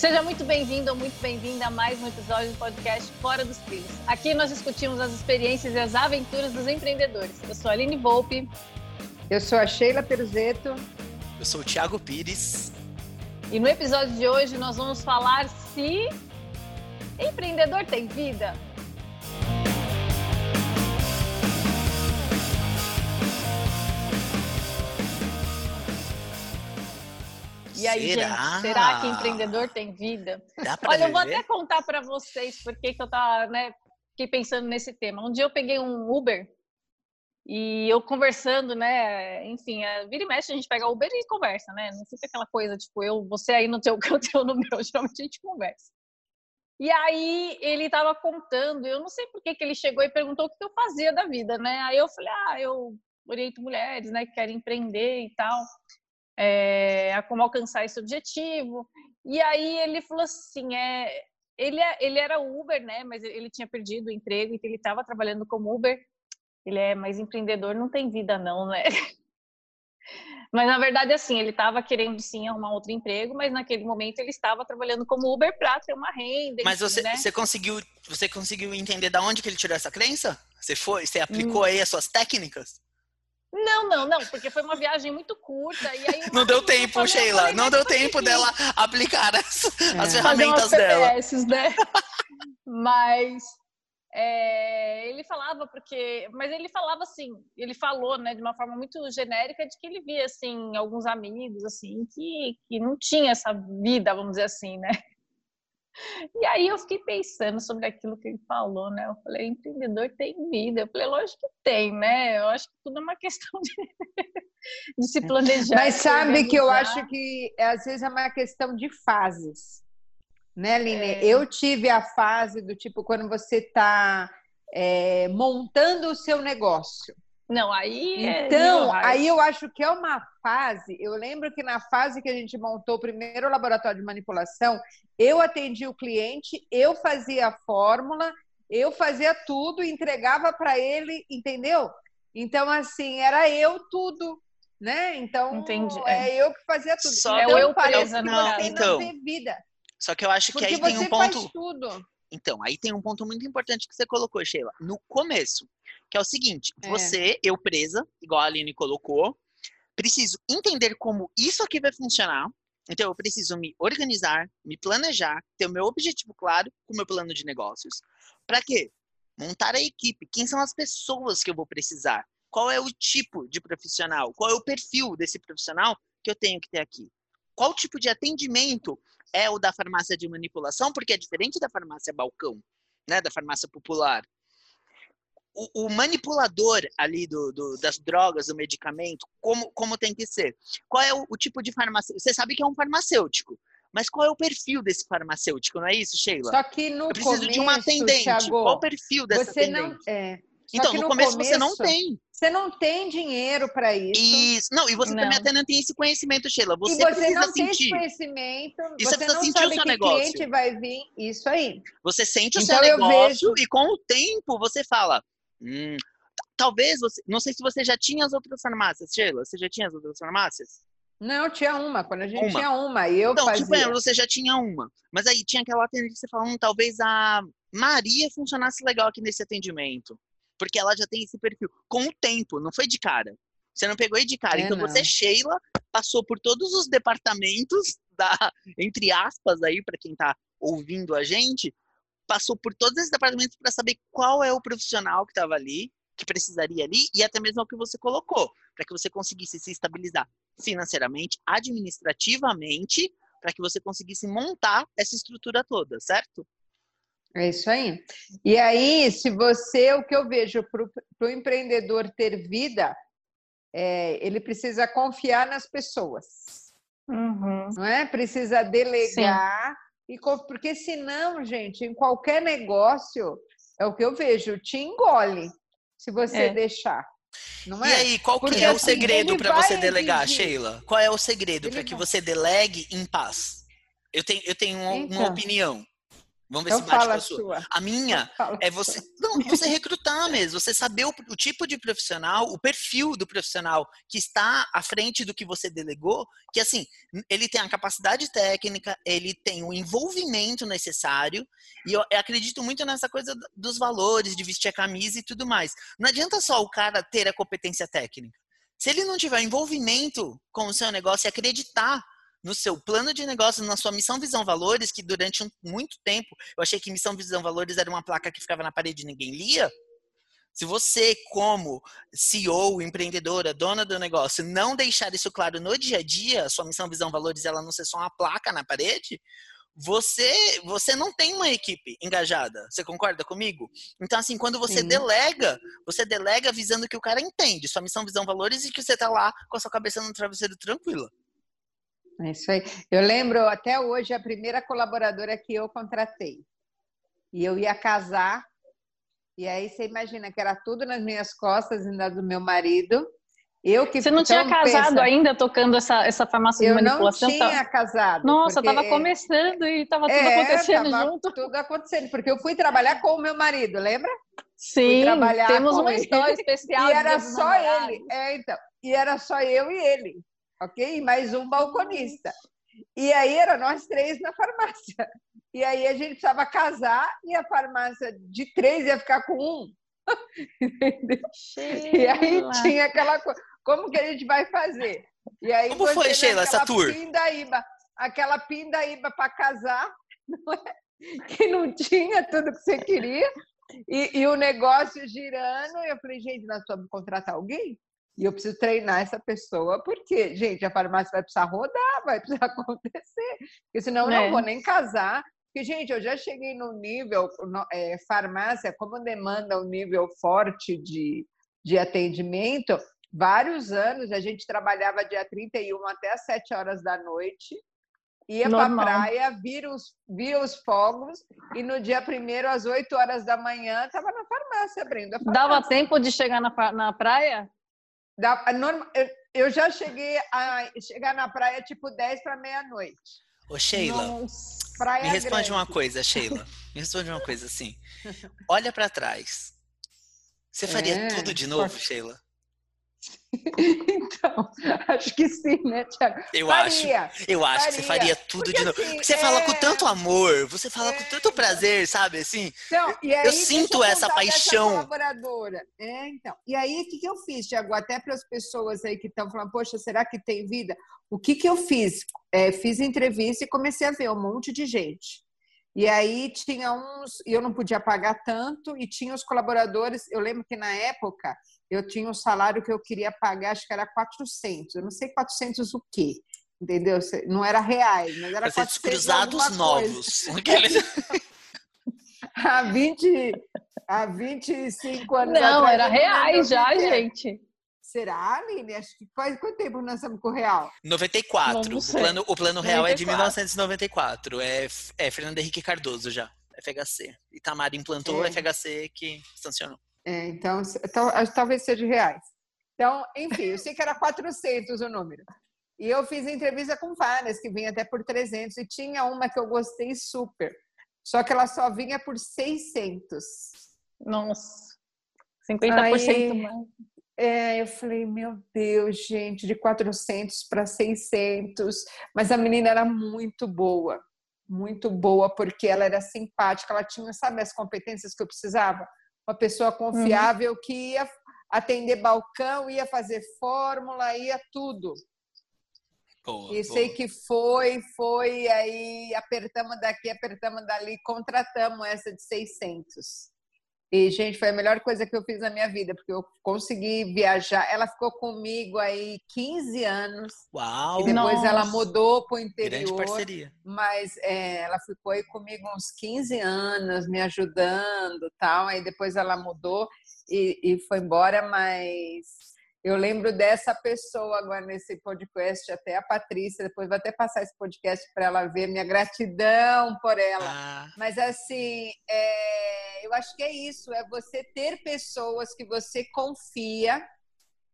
Seja muito bem-vindo ou muito bem-vinda a mais um episódio do podcast Fora dos Trilhos. Aqui nós discutimos as experiências e as aventuras dos empreendedores. Eu sou a Aline Volpe. Eu sou a Sheila Peruzeto. Eu sou o Thiago Pires. E no episódio de hoje nós vamos falar se empreendedor tem vida. E aí, será? gente, será que empreendedor tem vida? Olha, eu vou até contar para vocês porque que eu tava, né, fiquei pensando nesse tema. Um dia eu peguei um Uber e eu conversando, né, enfim, a, vira e mexe a gente pega o Uber e conversa, né? Não fica aquela coisa, tipo, eu, você aí no teu canto, eu no meu, geralmente a gente conversa. E aí ele estava contando, eu não sei por que, que ele chegou e perguntou o que eu fazia da vida, né? Aí eu falei, ah, eu oriento mulheres, né, que querem empreender e tal é, a como alcançar esse objetivo. E aí ele falou assim, é, ele, é, ele era Uber, né? Mas ele tinha perdido o emprego, então ele estava trabalhando como Uber. Ele é, mas empreendedor não tem vida não, né? Mas na verdade, assim, ele estava querendo sim arrumar outro emprego, mas naquele momento ele estava trabalhando como Uber para ter uma renda. Mas você, né? você conseguiu, você conseguiu entender da onde que ele tirou essa crença? Você foi, você aplicou hum. aí as suas técnicas? Não, não, não, porque foi uma viagem muito curta. E aí não deu tempo, Sheila. Não deu tempo dela aplicar as, é. as ferramentas dela. né? Mas é, ele falava porque, mas ele falava assim, ele falou, né, de uma forma muito genérica de que ele via assim alguns amigos assim que, que não tinha essa vida, vamos dizer assim, né? E aí eu fiquei pensando sobre aquilo que ele falou, né? Eu falei, empreendedor tem vida. Eu falei, lógico que tem, né? Eu acho que tudo é uma questão de, de se planejar. Mas sabe que eu acho que às vezes é uma questão de fases, né, Line? É. Eu tive a fase do tipo quando você está é, montando o seu negócio. Não, aí. É então, é aí eu acho que é uma fase. Eu lembro que na fase que a gente montou o primeiro laboratório de manipulação, eu atendi o cliente, eu fazia a fórmula, eu fazia tudo, entregava para ele, entendeu? Então, assim, era eu tudo, né? Então, Entendi. é, é eu que fazia tudo. Só então, eu presa, não, você então, não tem vida. Só que eu acho que Porque aí tem um ponto. Faz tudo. Então, aí tem um ponto muito importante que você colocou, Sheila, no começo, que é o seguinte: é. você, eu presa, igual a Aline colocou, preciso entender como isso aqui vai funcionar. Então, eu preciso me organizar, me planejar, ter o meu objetivo claro com o meu plano de negócios. Para quê? Montar a equipe. Quem são as pessoas que eu vou precisar? Qual é o tipo de profissional? Qual é o perfil desse profissional que eu tenho que ter aqui? Qual tipo de atendimento é o da farmácia de manipulação, porque é diferente da farmácia balcão, né, da farmácia popular. O, o manipulador ali do, do, das drogas, do medicamento, como, como tem que ser? Qual é o, o tipo de farmacêutico? Você sabe que é um farmacêutico, mas qual é o perfil desse farmacêutico, não é isso, Sheila? Só que no Eu preciso começo, de uma atendente. Thiago, qual o perfil dessa atendente? Não, é, então, no, no começo, começo, você não tem. Você não tem dinheiro para isso. Isso. Não, e você não. também até não tem esse conhecimento, Sheila. Você, e você precisa não sentir. tem esse conhecimento. E você, você precisa não sentir sabe o seu que negócio. cliente vai vir. Isso aí. Você sente o então, seu negócio vejo... e com o tempo você fala. Hum, talvez você. Não sei se você já tinha as outras farmácias, Sheila. Você já tinha as outras farmácias? Não, tinha uma. Quando a gente uma. tinha uma, eu então, fazia. Tipo, você já tinha uma. Mas aí tinha aquela atendente que você falou, hum, talvez a Maria funcionasse legal aqui nesse atendimento. Porque ela já tem esse perfil. Com o tempo, não foi de cara. Você não pegou aí de cara. É, então não. você, Sheila, passou por todos os departamentos da, entre aspas aí para quem está ouvindo a gente, passou por todos esses departamentos para saber qual é o profissional que estava ali, que precisaria ali e até mesmo o que você colocou, para que você conseguisse se estabilizar financeiramente, administrativamente, para que você conseguisse montar essa estrutura toda, certo? É isso aí. E aí, se você, o que eu vejo para o empreendedor ter vida, é, ele precisa confiar nas pessoas. Uhum. Não é? Precisa delegar. E, porque senão, gente, em qualquer negócio, é o que eu vejo, te engole se você é. deixar. Não e é? aí, qual que é o assim, segredo para você delegar, exigir. Sheila? Qual é o segredo para que você delegue em paz? Eu tenho, eu tenho uma, então. uma opinião. Vamos ver então se bate com a sua. sua. A minha é você. Não, você recrutar mesmo, você saber o, o, tipo de profissional, o perfil do profissional que está à frente do que você delegou, que assim, ele tem a capacidade técnica, ele tem o envolvimento necessário, e eu, eu acredito muito nessa coisa dos valores, de vestir a camisa e tudo mais. Não adianta só o cara ter a competência técnica. Se ele não tiver envolvimento com o seu negócio e acreditar no seu plano de negócio, na sua missão, visão, valores, que durante um, muito tempo eu achei que missão, visão, valores era uma placa que ficava na parede e ninguém lia. Se você, como CEO, empreendedora, dona do negócio, não deixar isso claro no dia a dia, sua missão, visão, valores, ela não ser só uma placa na parede, você você não tem uma equipe engajada. Você concorda comigo? Então, assim, quando você Sim. delega, você delega visando que o cara entende sua missão, visão, valores e que você tá lá com a sua cabeça no travesseiro tranquila. É isso aí. Eu lembro até hoje a primeira colaboradora que eu contratei. E eu ia casar, e aí você imagina que era tudo nas minhas costas, ainda do meu marido. Eu que Você não tinha então, casado pensa, ainda tocando essa, essa farmácia de manipulação? Eu não tinha casado. Nossa, estava começando e estava tudo é, acontecendo junto. tudo acontecendo, porque eu fui trabalhar com o meu marido, lembra? Sim, temos uma ele. história especial. e era só ele. É, então. E era só eu e ele ok? E mais um balconista. E aí era nós três na farmácia. E aí a gente precisava casar e a farmácia de três ia ficar com um. e aí tinha aquela coisa. Como que a gente vai fazer? E aí, Como foi, Sheila, essa tour? Pindaíba, aquela pindaíba para casar, não é? que não tinha tudo que você queria. E, e, o negócio girando, eu falei, gente, nós vamos contratar alguém? E eu preciso treinar essa pessoa, porque, gente, a farmácia vai precisar rodar, vai precisar acontecer. Porque senão eu é. não vou nem casar. Porque, gente, eu já cheguei no nível, é, farmácia, como demanda um nível forte de, de atendimento, vários anos a gente trabalhava dia 31 até as 7 horas da noite, ia para a praia, via os, via os fogos, e no dia primeiro, às 8 horas da manhã, estava na farmácia abrindo a farmácia. Dava tempo de chegar na, na praia? Da, eu já cheguei a chegar na praia tipo 10 para meia-noite. Ô, Sheila, Nossa, me responde grande. uma coisa, Sheila. Me responde uma coisa assim. Olha para trás. Você faria é, tudo de novo, pode... Sheila? Então, acho que sim, né, Tiago? Eu faria, acho. Eu acho faria. que você faria tudo Porque, de novo. Assim, você é... fala com tanto amor, você fala é... com tanto prazer, sabe? Assim, então, aí, eu sinto essa paixão. Colaboradora. É, então. E aí, o que, que eu fiz, Tiago? Até para as pessoas aí que estão falando, poxa, será que tem vida? O que, que eu fiz? É, fiz entrevista e comecei a ver um monte de gente. E aí tinha uns, e eu não podia pagar tanto, e tinha os colaboradores. Eu lembro que na época eu tinha um salário que eu queria pagar, acho que era 400. Eu não sei 400 o quê, entendeu? Não era reais, mas era 400 cruzados novos. há, 20, há 25 anos Não, atrás, era reais já, gente. Será, Aline? Acho que faz quanto tempo nós estamos com o real? 94. O plano, o plano real 94. é de 1994. É, é Fernando Henrique Cardoso já. FHC. Itamar implantou é. FHC que sancionou. É, então, talvez seja reais. Então, enfim, eu sei que era 400 o número. E eu fiz entrevista com várias, que vinha até por 300, e tinha uma que eu gostei super. Só que ela só vinha por 600. Nossa, 50% Aí, mais. É, eu falei, meu Deus, gente, de 400 para 600. Mas a menina era muito boa, muito boa, porque ela era simpática, ela tinha, sabe, as competências que eu precisava? Uma pessoa confiável uhum. que ia atender balcão, ia fazer fórmula, ia tudo. Boa, e sei boa. que foi, foi, aí apertamos daqui, apertamos dali, contratamos essa de 600. E, gente, foi a melhor coisa que eu fiz na minha vida, porque eu consegui viajar. Ela ficou comigo aí 15 anos. Uau! E depois Nossa. ela mudou para o interior. Grande parceria. Mas é, ela ficou aí comigo uns 15 anos, me ajudando tal. Aí depois ela mudou e, e foi embora, mas eu lembro dessa pessoa agora nesse podcast, até a Patrícia, depois vou até passar esse podcast para ela ver, minha gratidão por ela. Ah. Mas assim, é, eu acho que é isso, é você ter pessoas que você confia.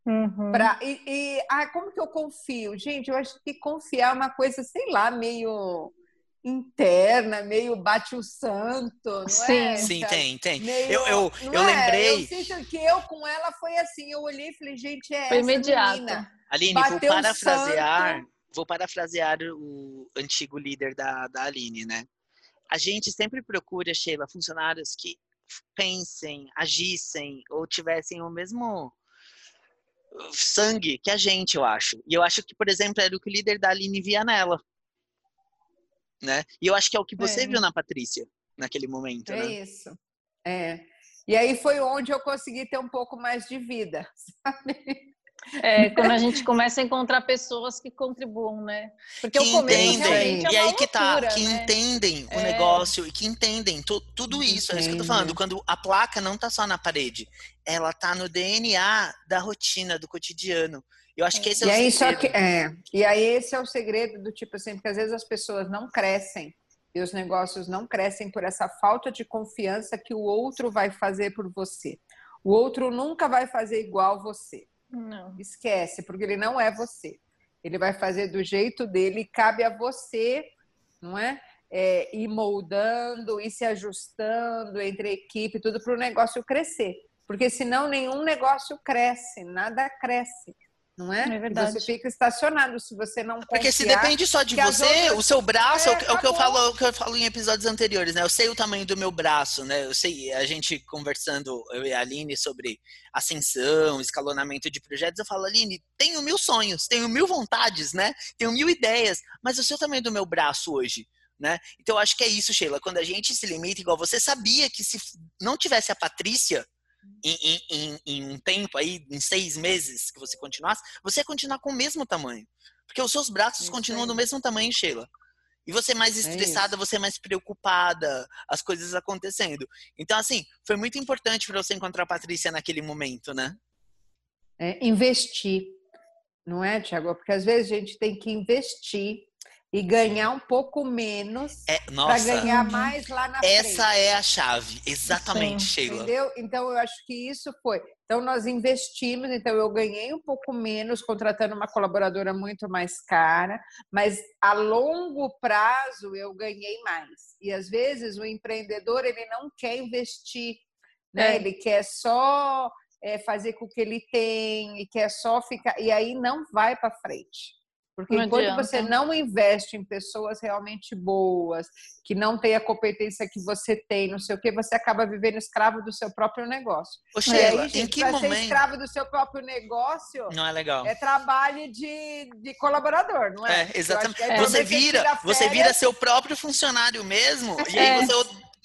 Uhum. Pra, e, e ah, como que eu confio? Gente, eu acho que confiar é uma coisa, sei lá, meio interna, meio bate o santo, não Sim. é? Sim, tem, tem. Meio, eu eu, eu é? lembrei. Eu sinto que eu com ela foi assim, eu olhei e falei, gente, é foi essa imediata. menina. Aline, Bateu vou parafrasear, vou parafrasear o antigo líder da, da Aline, né? A gente sempre procura, Sheila, funcionários que pensem, agissem ou tivessem o mesmo sangue que a gente, eu acho. E eu acho que, por exemplo, era o que o líder da Aline via nela né? E eu acho que é o que você é. viu na Patrícia naquele momento, é né? É isso. É. E aí foi onde eu consegui ter um pouco mais de vida, sabe? É, quando a gente começa a encontrar pessoas que contribuam, né? Porque que o começo entendem, é e aí que tá, que né? entendem o é. negócio e que entendem tu, tudo isso, é isso que eu tô falando. Quando a placa não tá só na parede, ela tá no DNA da rotina, do cotidiano. Eu acho que esse é e o aí, segredo. Só que, é, e aí esse é o segredo do tipo assim, porque às vezes as pessoas não crescem e os negócios não crescem por essa falta de confiança que o outro vai fazer por você. O outro nunca vai fazer igual você. Não. Esquece, porque ele não é você. Ele vai fazer do jeito dele e cabe a você, não é? é ir moldando, ir se ajustando entre a equipe, tudo para o negócio crescer. Porque senão nenhum negócio cresce, nada cresce não é? É verdade. Você fica estacionado se você não Porque se depende só de você, outras... o seu braço, é, é, o que eu falo, o que eu falo em episódios anteriores, né? Eu sei o tamanho do meu braço, né? Eu sei, a gente conversando, eu e a Aline, sobre ascensão, escalonamento de projetos, eu falo, Aline, tenho mil sonhos, tenho mil vontades, né? Tenho mil ideias, mas eu sei o tamanho do meu braço hoje. Né? Então, eu acho que é isso, Sheila. Quando a gente se limita, igual você sabia que se não tivesse a Patrícia, em, em, em, um tempo aí, em seis meses que você continuasse, você ia continuar com o mesmo tamanho. Porque os seus braços continuam do mesmo tamanho, Sheila. E você mais é estressada, é você mais preocupada, as coisas acontecendo. Então, assim, foi muito importante para você encontrar a Patrícia naquele momento, né? É, investir, não é, Tiago? Porque às vezes a gente tem que investir e ganhar um pouco menos é, para ganhar mais lá na essa frente. Essa é a chave, exatamente, Sim. Sheila. Entendeu? Então eu acho que isso foi. Então nós investimos, então eu ganhei um pouco menos contratando uma colaboradora muito mais cara, mas a longo prazo eu ganhei mais. E às vezes o empreendedor ele não quer investir, né? É. Ele quer só é, fazer com o que ele tem e quer só ficar e aí não vai para frente. Porque não enquanto adianta. você não investe em pessoas realmente boas, que não têm a competência que você tem, não sei o que, você acaba vivendo escravo do seu próprio negócio. Ô, Sheila, aí, gente, em que pra momento... ser escravo do seu próprio negócio não é legal. É trabalho de, de colaborador, não é? É, exatamente. É, você vira, você vira seu próprio funcionário mesmo, e aí é. você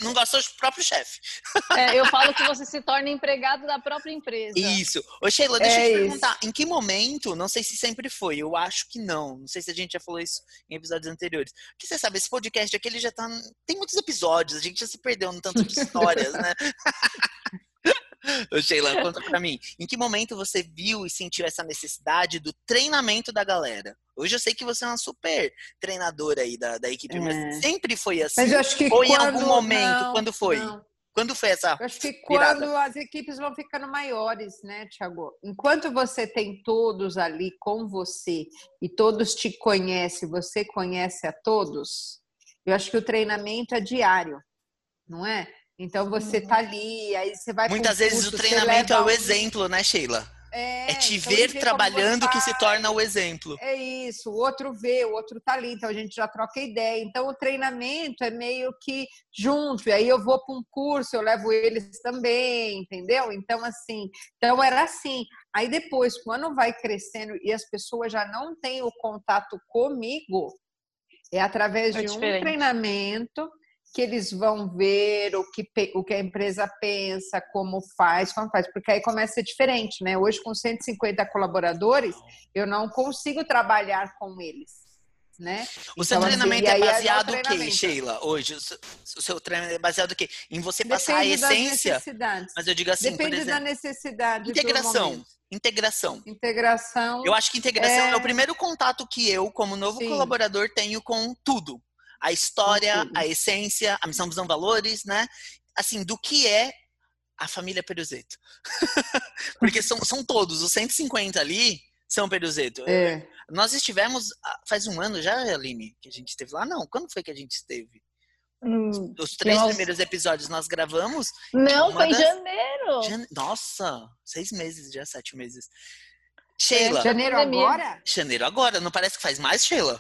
não gostou do próprio chefe. É, eu falo que você se torna empregado da própria empresa. Isso. Ô, Sheila, deixa é eu te isso. perguntar, em que momento, não sei se sempre foi, eu acho que não, não sei se a gente já falou isso em episódios anteriores, porque você sabe, esse podcast aqui, ele já tá, tem muitos episódios, a gente já se perdeu no tanto de histórias, né? Ô, Sheila, conta pra mim. Em que momento você viu e sentiu essa necessidade do treinamento da galera? Hoje eu sei que você é uma super treinadora aí da, da equipe, é. mas sempre foi assim? Mas eu acho que Ou quando, em algum momento, não, quando foi? Não. Quando foi essa? Eu acho que quando as equipes vão ficando maiores, né, Tiago? Enquanto você tem todos ali com você e todos te conhecem, você conhece a todos, eu acho que o treinamento é diário, não é? Então você tá uhum. ali, aí você vai. Muitas vezes curso, o treinamento é o exemplo, né, Sheila? É, é te então ver trabalhando que se torna o exemplo. É isso, o outro vê, o outro tá ali, então a gente já troca ideia. Então o treinamento é meio que junto, e aí eu vou para um curso, eu levo eles também, entendeu? Então assim, então era assim. Aí depois, quando vai crescendo e as pessoas já não têm o contato comigo, é através é de diferente. um treinamento que eles vão ver o que, o que a empresa pensa, como faz, como faz, porque aí começa a ser diferente, né? Hoje, com 150 colaboradores, eu não consigo trabalhar com eles. Né? O seu então, assim, treinamento assim, é baseado no que, Sheila? Hoje, o seu treinamento é baseado no quê? Em você passar Depende a essência. Mas eu digo assim, Depende exemplo, da necessidade. Integração. Integração. Integração. Eu acho que integração é... é... o primeiro contato que eu, como novo Sim. colaborador, tenho com tudo a história, a essência, a missão, visão, valores, né? Assim, do que é a família Peruzeto. Porque são, são todos, os 150 ali, São Peruzeto. É. Nós estivemos ah, faz um ano já, Aline, que a gente esteve lá. Não, quando foi que a gente esteve? Hum, Os três nossa. primeiros episódios nós gravamos. Não, foi em das... janeiro. Jane... Nossa, seis meses já, sete meses. Sheila. É, janeiro agora? Janeiro agora. Não parece que faz mais, Sheila?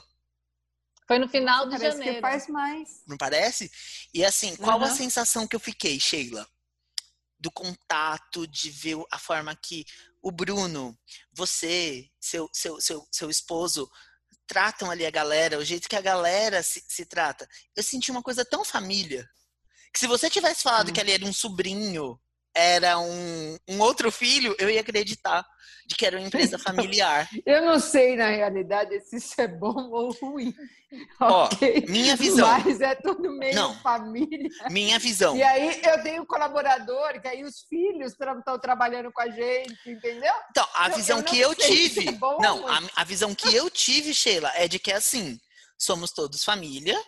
Foi no final de parece janeiro. Que faz mais. Não parece? E assim, qual uhum. a sensação que eu fiquei, Sheila? Do contato, de ver a forma que o Bruno, você, seu, seu, seu, seu esposo, tratam ali a galera, o jeito que a galera se, se trata. Eu senti uma coisa tão família. Que se você tivesse falado hum. que ali era um sobrinho era um, um outro filho, eu ia acreditar de que era uma empresa então, familiar. Eu não sei, na realidade, se isso é bom ou ruim. Ó, okay. minha visão. Mas é tudo meio não, família. Minha visão. E aí eu tenho um colaborador, que aí os filhos estão trabalhando com a gente, entendeu? Então, a eu, visão eu que eu tive. É não, a, a visão que eu tive, Sheila, é de que assim, somos todos família,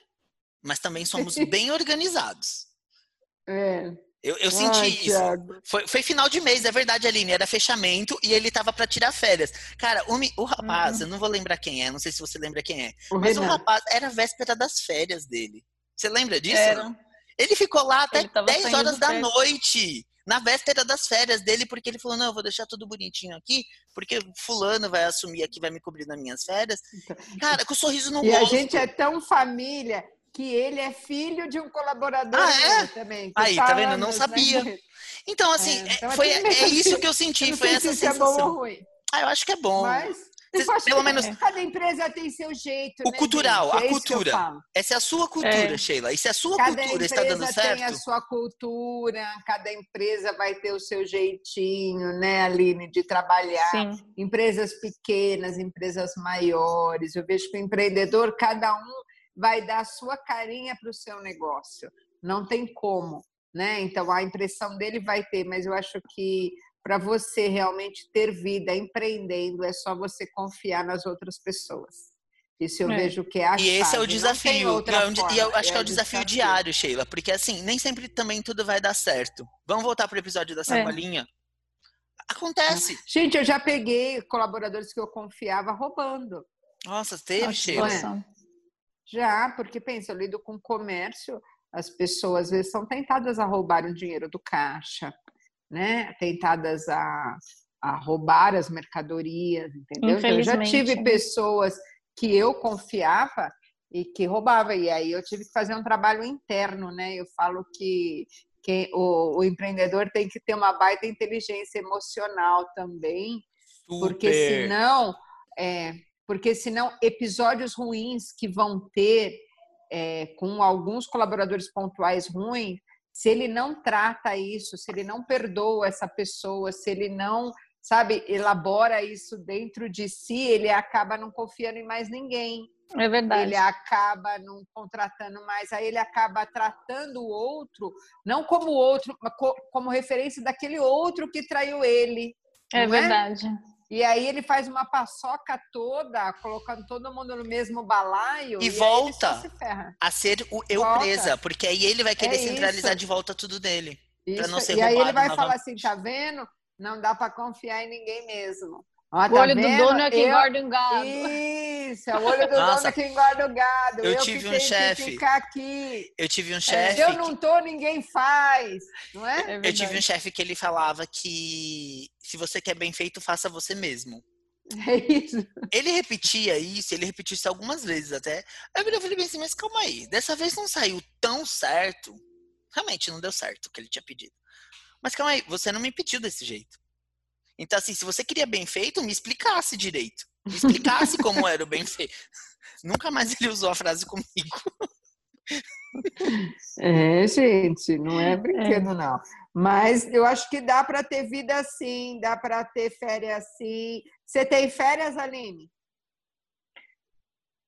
mas também somos bem organizados. É. Eu, eu senti Ai, isso. Foi, foi, final de mês, é verdade, Aline. Era fechamento e ele tava para tirar férias. Cara, o, o rapaz, uhum. eu não vou lembrar quem é, não sei se você lembra quem é. O mas Renan. o rapaz era véspera das férias dele. Você lembra disso? Era. Ele ficou lá até 10 horas da noite. Na véspera das férias dele, porque ele falou: não, eu vou deixar tudo bonitinho aqui, porque fulano vai assumir aqui, vai me cobrir nas minhas férias. Então, Cara, com o sorriso no e rosto. E a gente é tão família que ele é filho de um colaborador ah, é? também. Aí, tá vendo? Eu não né? sabia. Né? Então, assim, é, então foi, é isso que eu senti, eu foi essa sensação. Se é bom ou ruim. Ah, eu acho que é bom. Mas, pelo menos cada empresa tem seu jeito. O né, cultural, gente? a é cultura. Essa é a sua cultura, é. Sheila. E se a sua cada cultura está dando certo. Tem a sua cultura, cada empresa vai ter o seu jeitinho, né, Aline, de trabalhar. Sim. Empresas pequenas, empresas maiores. Eu vejo que o empreendedor, cada um vai dar a sua carinha para o seu negócio. Não tem como, né? Então a impressão dele vai ter, mas eu acho que para você realmente ter vida empreendendo é só você confiar nas outras pessoas. Isso eu é. vejo que é a E esse é o desafio. E eu acho é que é o desafio, desafio, diário, Sheila, porque assim, nem sempre também tudo vai dar certo. Vamos voltar para o episódio da é. sacolinha? É. Acontece. Gente, eu já peguei colaboradores que eu confiava roubando. Nossa, teve, Sheila. Já, porque pensa, eu lido com comércio, as pessoas às vezes são tentadas a roubar o dinheiro do caixa, né? Tentadas a, a roubar as mercadorias, entendeu? Então, eu já tive né? pessoas que eu confiava e que roubava e aí eu tive que fazer um trabalho interno, né? Eu falo que que o, o, empreendedor tem que ter uma baita inteligência emocional também, Super. porque senão é, porque senão episódios ruins que vão ter é, com alguns colaboradores pontuais ruins, se ele não trata isso, se ele não perdoa essa pessoa, se ele não, sabe, elabora isso dentro de si, ele acaba não confiando em mais ninguém. É verdade. Ele acaba não contratando mais, aí ele acaba tratando o outro, não como outro, mas como referência daquele outro que traiu ele. É verdade. É? E aí ele faz uma paçoca toda, colocando todo mundo no mesmo balaio. E, e volta a ser o eu volta. presa, porque aí ele vai querer é centralizar isso. de volta tudo dele. Para não ser E aí ele vai falar assim, tá vendo? Não dá para confiar em ninguém mesmo. Tá o olho vendo? do dono é que engorda um gado. Isso, é o olho do Nossa, dono que engorda o gado. Eu, eu tive um chefe. Eu tive um chefe. É, se eu não tô, ninguém faz, não é? é eu tive um chefe que ele falava que se você quer bem feito, faça você mesmo. É isso. Ele repetia isso, ele repetiu isso algumas vezes até. Aí eu falei bem assim, mas calma aí, dessa vez não saiu tão certo. Realmente não deu certo o que ele tinha pedido. Mas calma aí, você não me pediu desse jeito. Então, assim, se você queria bem feito, me explicasse direito. Me explicasse como era o bem feito. Nunca mais ele usou a frase comigo. É, gente, não é brinquedo, é. não. Mas eu acho que dá para ter vida assim, dá para ter férias assim. Você tem férias, Aline?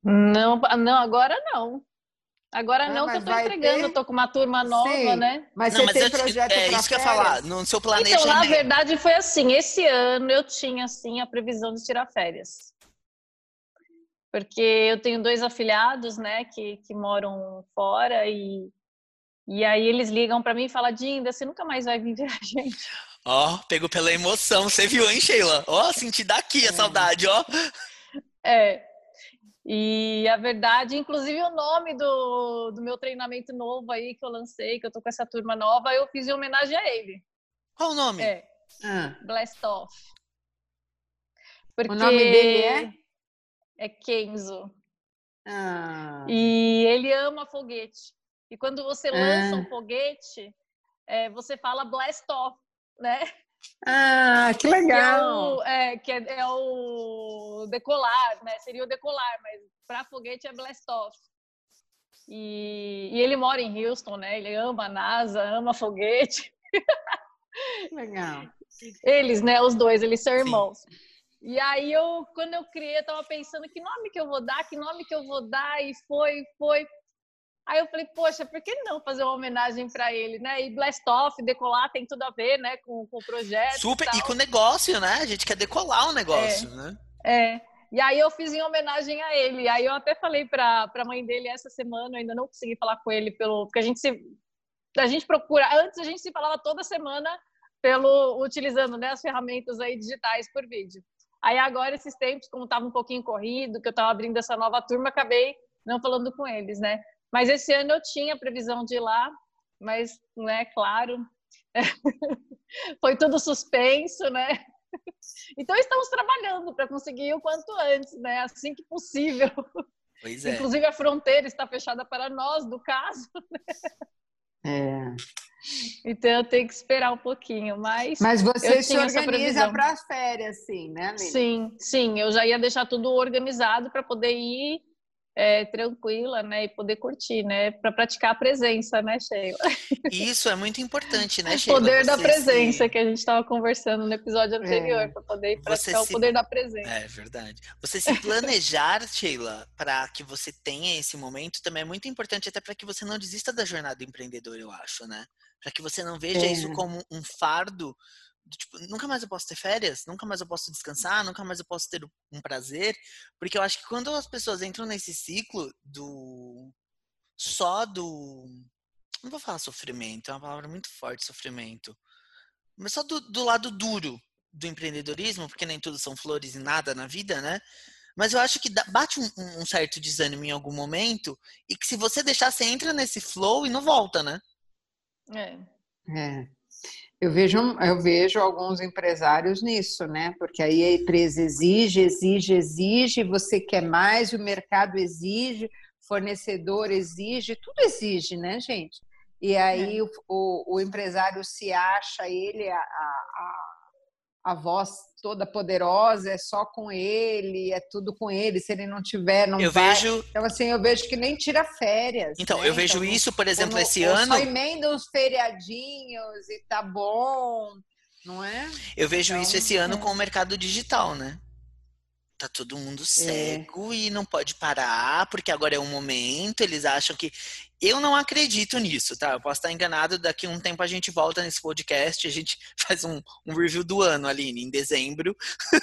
Não, não, agora não. Agora ah, não, que eu tô entregando, ter... eu tô com uma turma nova, Sim, né? Mas não, você mas tem eu, projeto É isso que eu ia falar, no seu planejamento. Então, na verdade, foi assim, esse ano eu tinha, assim, a previsão de tirar férias. Porque eu tenho dois afilhados, né, que, que moram fora e, e aí eles ligam para mim e falam, Dinda, você nunca mais vai vir ver a gente. Ó, oh, pegou pela emoção, você viu, hein, Sheila? Ó, oh, senti daqui a é. saudade, ó. É. E a verdade, inclusive o nome do, do meu treinamento novo aí que eu lancei, que eu tô com essa turma nova, eu fiz em homenagem a ele. Qual o nome? É. Ah. Blast Off. Porque o nome dele é? É Kenzo. Ah. E ele ama foguete. E quando você lança ah. um foguete, é, você fala blast off, né? Ah, que legal! Que é o, é, que é, é o decolar, né? Seria o decolar, mas para foguete é blast off. E, e, ele mora em Houston, né? Ele ama a NASA, ama foguete. Legal. Eles, né? Os dois, eles são irmãos. Sim. E aí eu, quando eu criei, eu tava pensando que nome que eu vou dar, que nome que eu vou dar, e foi, foi. Aí eu falei, poxa, por que não fazer uma homenagem para ele, né? E Blast Off, decolar tem tudo a ver, né, com, com o projeto. Super, e, e com o negócio, né? A gente quer decolar o negócio, é, né? É. E aí eu fiz em homenagem a ele. Aí eu até falei para a mãe dele essa semana, eu ainda não consegui falar com ele pelo, porque a gente se a gente procura, antes a gente se falava toda semana pelo utilizando né, as ferramentas aí digitais por vídeo. Aí agora esses tempos, como estava um pouquinho corrido, que eu estava abrindo essa nova turma, acabei não falando com eles, né? Mas esse ano eu tinha previsão de ir lá, mas, né, claro, foi tudo suspenso, né? Então estamos trabalhando para conseguir o quanto antes, né? Assim que possível. Pois é. Inclusive a fronteira está fechada para nós, do caso. Né? É. Então eu tenho que esperar um pouquinho, mas. Mas você se organiza para as férias, sim, né, Aline? Sim, sim. Eu já ia deixar tudo organizado para poder ir é, tranquila, né, e poder curtir, né, para praticar a presença, né, Sheila? Isso é muito importante, né, Sheila? O poder da presença se... que a gente estava conversando no episódio anterior, é. para poder praticar se... o poder da presença. É verdade. Você se planejar, Sheila, para que você tenha esse momento também é muito importante, até para que você não desista da jornada empreendedora, eu acho, né? Para que você não veja é. isso como um fardo tipo, nunca mais eu posso ter férias, nunca mais eu posso descansar, nunca mais eu posso ter um prazer, porque eu acho que quando as pessoas entram nesse ciclo do só do não vou falar sofrimento, é uma palavra muito forte, sofrimento, mas só do, do lado duro do empreendedorismo, porque nem tudo são flores e nada na vida, né? Mas eu acho que bate um, um certo desânimo em algum momento e que se você deixar, você entra nesse flow e não volta, né? É. É. Eu vejo, eu vejo alguns empresários nisso, né? Porque aí a empresa exige, exige, exige, você quer mais, o mercado exige, fornecedor exige, tudo exige, né, gente? E aí é. o, o, o, empresário se acha ele a, a, a voz toda poderosa, é só com ele, é tudo com ele, se ele não tiver, não eu vai. Vejo... Então, assim, eu vejo que nem tira férias. Então, né? eu vejo então, isso, por exemplo, esse ano... Só emenda uns feriadinhos e tá bom, não é? Eu vejo então, isso esse ano é. com o mercado digital, né? Tá todo mundo é. cego é. e não pode parar, porque agora é o momento, eles acham que eu não acredito nisso, tá? Eu posso estar enganado, daqui a um tempo a gente volta nesse podcast, a gente faz um, um review do ano, Aline, em dezembro.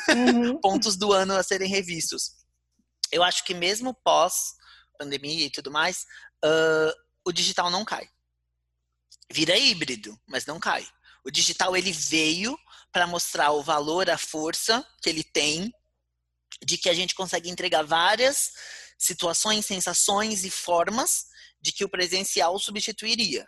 Uhum. Pontos do ano a serem revistos. Eu acho que mesmo pós pandemia e tudo mais, uh, o digital não cai. Vira híbrido, mas não cai. O digital ele veio para mostrar o valor, a força que ele tem de que a gente consegue entregar várias situações, sensações e formas de que o presencial substituiria.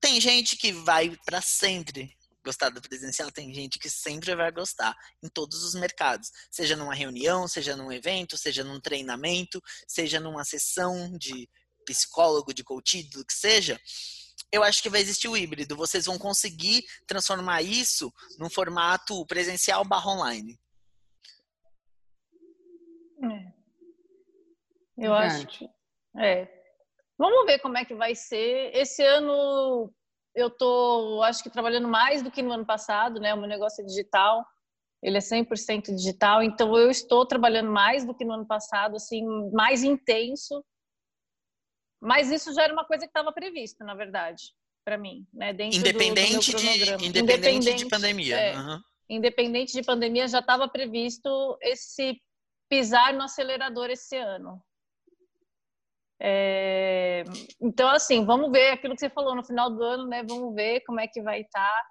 Tem gente que vai para sempre gostar do presencial, tem gente que sempre vai gostar em todos os mercados, seja numa reunião, seja num evento, seja num treinamento, seja numa sessão de psicólogo, de coaching, do que seja. Eu acho que vai existir o híbrido. Vocês vão conseguir transformar isso num formato presencial barra online. É. Eu Verdade. acho que. É. Vamos ver como é que vai ser. Esse ano eu tô, acho que trabalhando mais do que no ano passado, né? O meu negócio é digital, ele é 100% digital, então eu estou trabalhando mais do que no ano passado, assim, mais intenso. Mas isso já era uma coisa que estava prevista, na verdade, para mim, né? Dentro independente, do, do de, independente, independente de pandemia. É, uhum. Independente de pandemia, já estava previsto esse pisar no acelerador esse ano. É, então, assim, vamos ver aquilo que você falou no final do ano, né? Vamos ver como é que vai estar. Tá.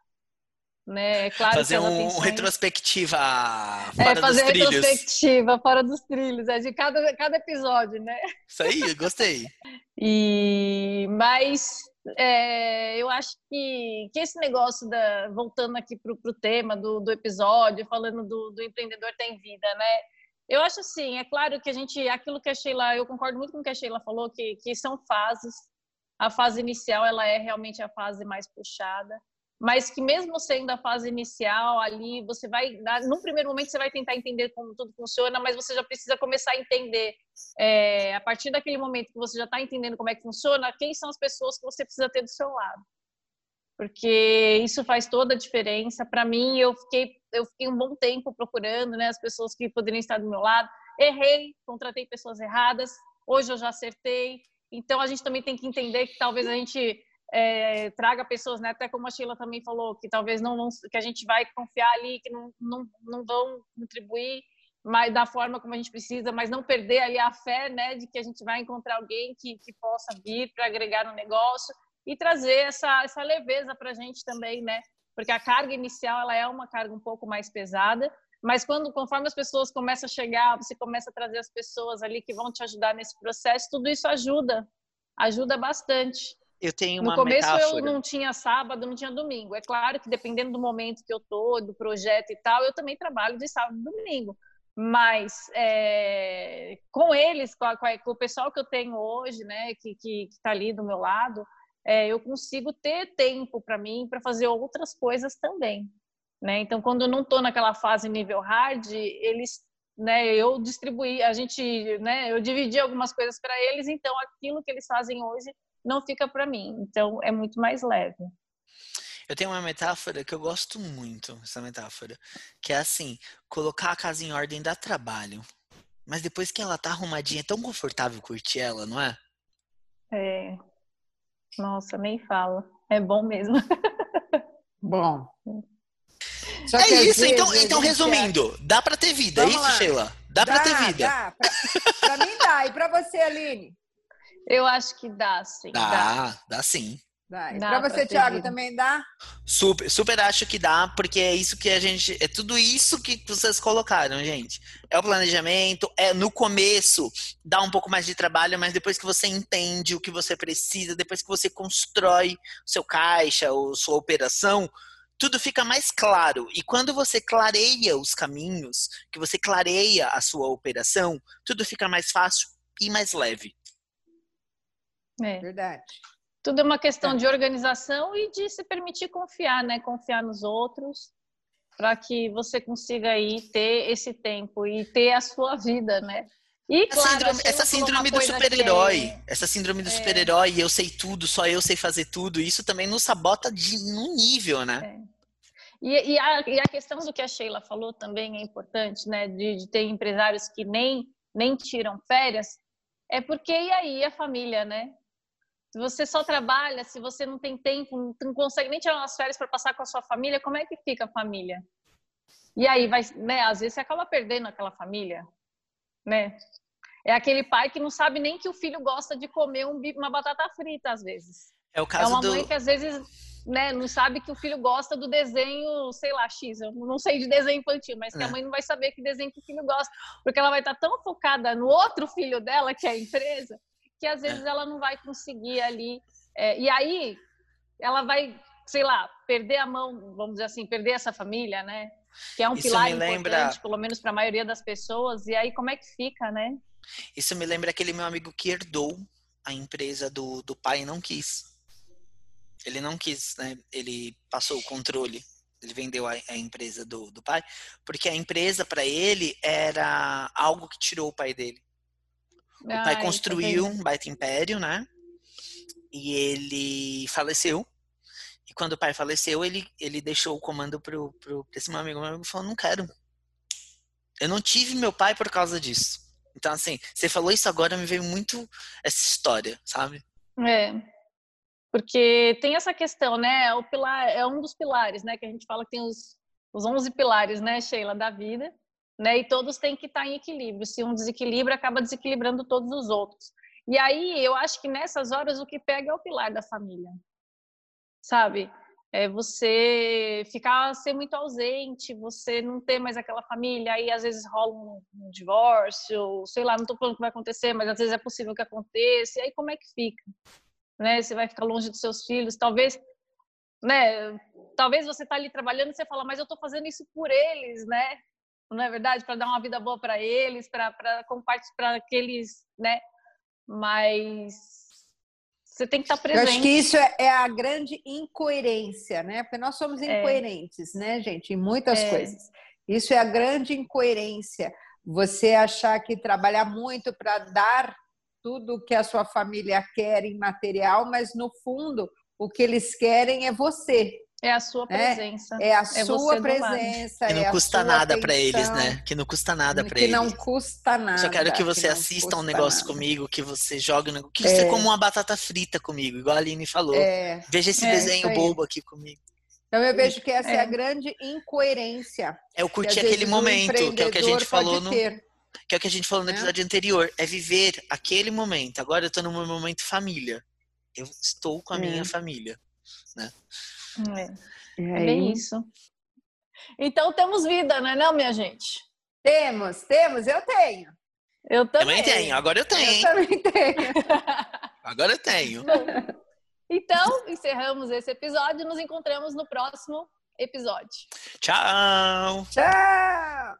né? É claro fazer um atenções... retrospectiva é, fora é, fazer dos trilhos. retrospectiva fora dos trilhos, é de cada, cada episódio, né? Isso aí, gostei. e mas é, eu acho que, que esse negócio da voltando aqui para o tema do, do episódio, falando do, do empreendedor tem vida, né? Eu acho assim, é claro que a gente, aquilo que a Sheila, eu concordo muito com o que a Sheila falou, que, que são fases. A fase inicial, ela é realmente a fase mais puxada mas que mesmo sendo a fase inicial ali, você vai, num primeiro momento você vai tentar entender como tudo funciona, mas você já precisa começar a entender, é, a partir daquele momento que você já está entendendo como é que funciona, quem são as pessoas que você precisa ter do seu lado. Porque isso faz toda a diferença. Para mim, eu fiquei, eu fiquei um bom tempo procurando né, as pessoas que poderiam estar do meu lado. Errei, contratei pessoas erradas, hoje eu já acertei. Então, a gente também tem que entender que talvez a gente é, traga pessoas, né? Até como a Sheila também falou, que talvez não, não que a gente vai confiar ali, que não, não, não vão contribuir mas da forma como a gente precisa, mas não perder ali a fé, né, de que a gente vai encontrar alguém que, que possa vir para agregar no negócio e trazer essa, essa leveza para a gente também, né? Porque a carga inicial ela é uma carga um pouco mais pesada, mas quando conforme as pessoas começam a chegar, você começa a trazer as pessoas ali que vão te ajudar nesse processo, tudo isso ajuda, ajuda bastante. Eu tenho uma No começo metáfora. eu não tinha sábado, não tinha domingo. É claro que dependendo do momento que eu tô, do projeto e tal, eu também trabalho de sábado e domingo. Mas é, com eles, com, a, com, o pessoal que eu tenho hoje, né, que está ali do meu lado, é, eu consigo ter tempo para mim para fazer outras coisas também. Né? Então, quando eu não estou naquela fase nível hard, eles, né, eu distribuí, a gente, né, eu dividi algumas coisas para eles. Então, aquilo que eles fazem hoje não fica para mim. Então é muito mais leve. Eu tenho uma metáfora que eu gosto muito, essa metáfora, que é assim, colocar a casa em ordem dá trabalho. Mas depois que ela tá arrumadinha, é tão confortável curtir ela, não é? É. Nossa, nem fala. É bom mesmo. bom. Só é isso, então, então resumindo, dá para ter vida, é Vamos é isso, lá. Sheila? Dá, dá para ter vida. Dá. Pra, pra mim dá. E para você, Aline? Eu acho que dá, sim. Dá, dá, dá sim. Pra você, Thiago, também dá? Super, super acho que dá, porque é isso que a gente. É tudo isso que vocês colocaram, gente. É o planejamento, é no começo dá um pouco mais de trabalho, mas depois que você entende o que você precisa, depois que você constrói o seu caixa, ou sua operação, tudo fica mais claro. E quando você clareia os caminhos, que você clareia a sua operação, tudo fica mais fácil e mais leve. É. Verdade. Tudo é uma questão é. de organização e de se permitir confiar, né? Confiar nos outros para que você consiga aí ter esse tempo e ter a sua vida, né? E, claro, síndrome, essa síndrome do super-herói, é... essa síndrome do é... super-herói, eu sei tudo, só eu sei fazer tudo, isso também nos sabota de um nível, né? É. E, e, a, e, a, questão do que a Sheila falou também é importante, né? De, de ter empresários que nem, nem tiram férias, é porque e aí a família, né? Se você só trabalha, se você não tem tempo, não consegue nem tirar umas férias para passar com a sua família, como é que fica a família? E aí vai, né? Às vezes você acaba perdendo aquela família, né? É aquele pai que não sabe nem que o filho gosta de comer um, uma batata frita às vezes. É o caso É uma do... mãe que às vezes né, não sabe que o filho gosta do desenho, sei lá, X. Eu não sei de desenho infantil, mas que é. a mãe não vai saber que desenho que o filho gosta, porque ela vai estar tão focada no outro filho dela, que é a empresa, que às vezes é. ela não vai conseguir ali. É, e aí ela vai, sei lá, perder a mão, vamos dizer assim, perder essa família, né? Que é um Isso pilar lembra... importante, pelo menos para a maioria das pessoas. E aí como é que fica, né? Isso me lembra aquele meu amigo que herdou a empresa do, do pai e não quis. Ele não quis, né? Ele passou o controle ele vendeu a, a, empresa do, do pai, porque a empresa para ele era algo que tirou o pai dele. O pai construiu um baita império, né? E ele faleceu. E quando o pai faleceu, ele, ele deixou o comando pro, pro, pra esse meu amigo. Meu amigo falou, não quero. Eu não tive meu pai por causa disso. Então, assim, você falou isso agora, me veio muito essa história, sabe? É. Porque tem essa questão, né? O pilar é um dos pilares, né? Que a gente fala que tem os, os 11 pilares, né, Sheila, da vida né? E todos têm que estar em equilíbrio. Se um desequilibra, acaba desequilibrando todos os outros. E aí, eu acho que nessas horas o que pega é o pilar da família, sabe? é você ficar ser muito ausente, você não ter mais aquela família, aí às vezes rola um, um divórcio, sei lá, não estou falando que vai acontecer, mas às vezes é possível que aconteça, e aí como é que fica? Né? Você vai ficar longe dos seus filhos, talvez, né? Talvez você está ali trabalhando e você fala, mas eu estou fazendo isso por eles, né? Não é verdade? Para dar uma vida boa para eles, para compartilhar, para aqueles, né? Mas você tem que estar presente. Eu acho que isso é, é a grande incoerência, né? Porque nós somos é. incoerentes, é. né, gente, em muitas é. coisas. Isso é a grande incoerência. Você achar que trabalhar muito para dar tudo o que a sua família quer em material, mas no fundo o que eles querem é você. É a sua né? presença. É, é a é sua presença. Que não é custa nada para eles, né? Que não custa nada para eles. Que não custa nada. Só quero que você que assista um negócio nada. comigo, que você jogue um negócio. Que você é. coma uma batata frita comigo, igual a Aline falou. É. Veja esse é, desenho bobo aqui comigo. Então eu vejo que essa é, a é. grande incoerência. É o curtir aquele momento, que é o que a gente falou no. Ter. Que é o que a gente falou no episódio anterior. É viver aquele momento. Agora eu tô no meu momento família. Eu estou com a minha família. Né? É. É bem isso. Então temos vida, não é não, minha gente? Temos, temos, eu tenho. Eu também. também tenho, agora eu tenho. Eu também tenho. agora eu tenho. então, encerramos esse episódio. Nos encontramos no próximo episódio. Tchau. Tchau.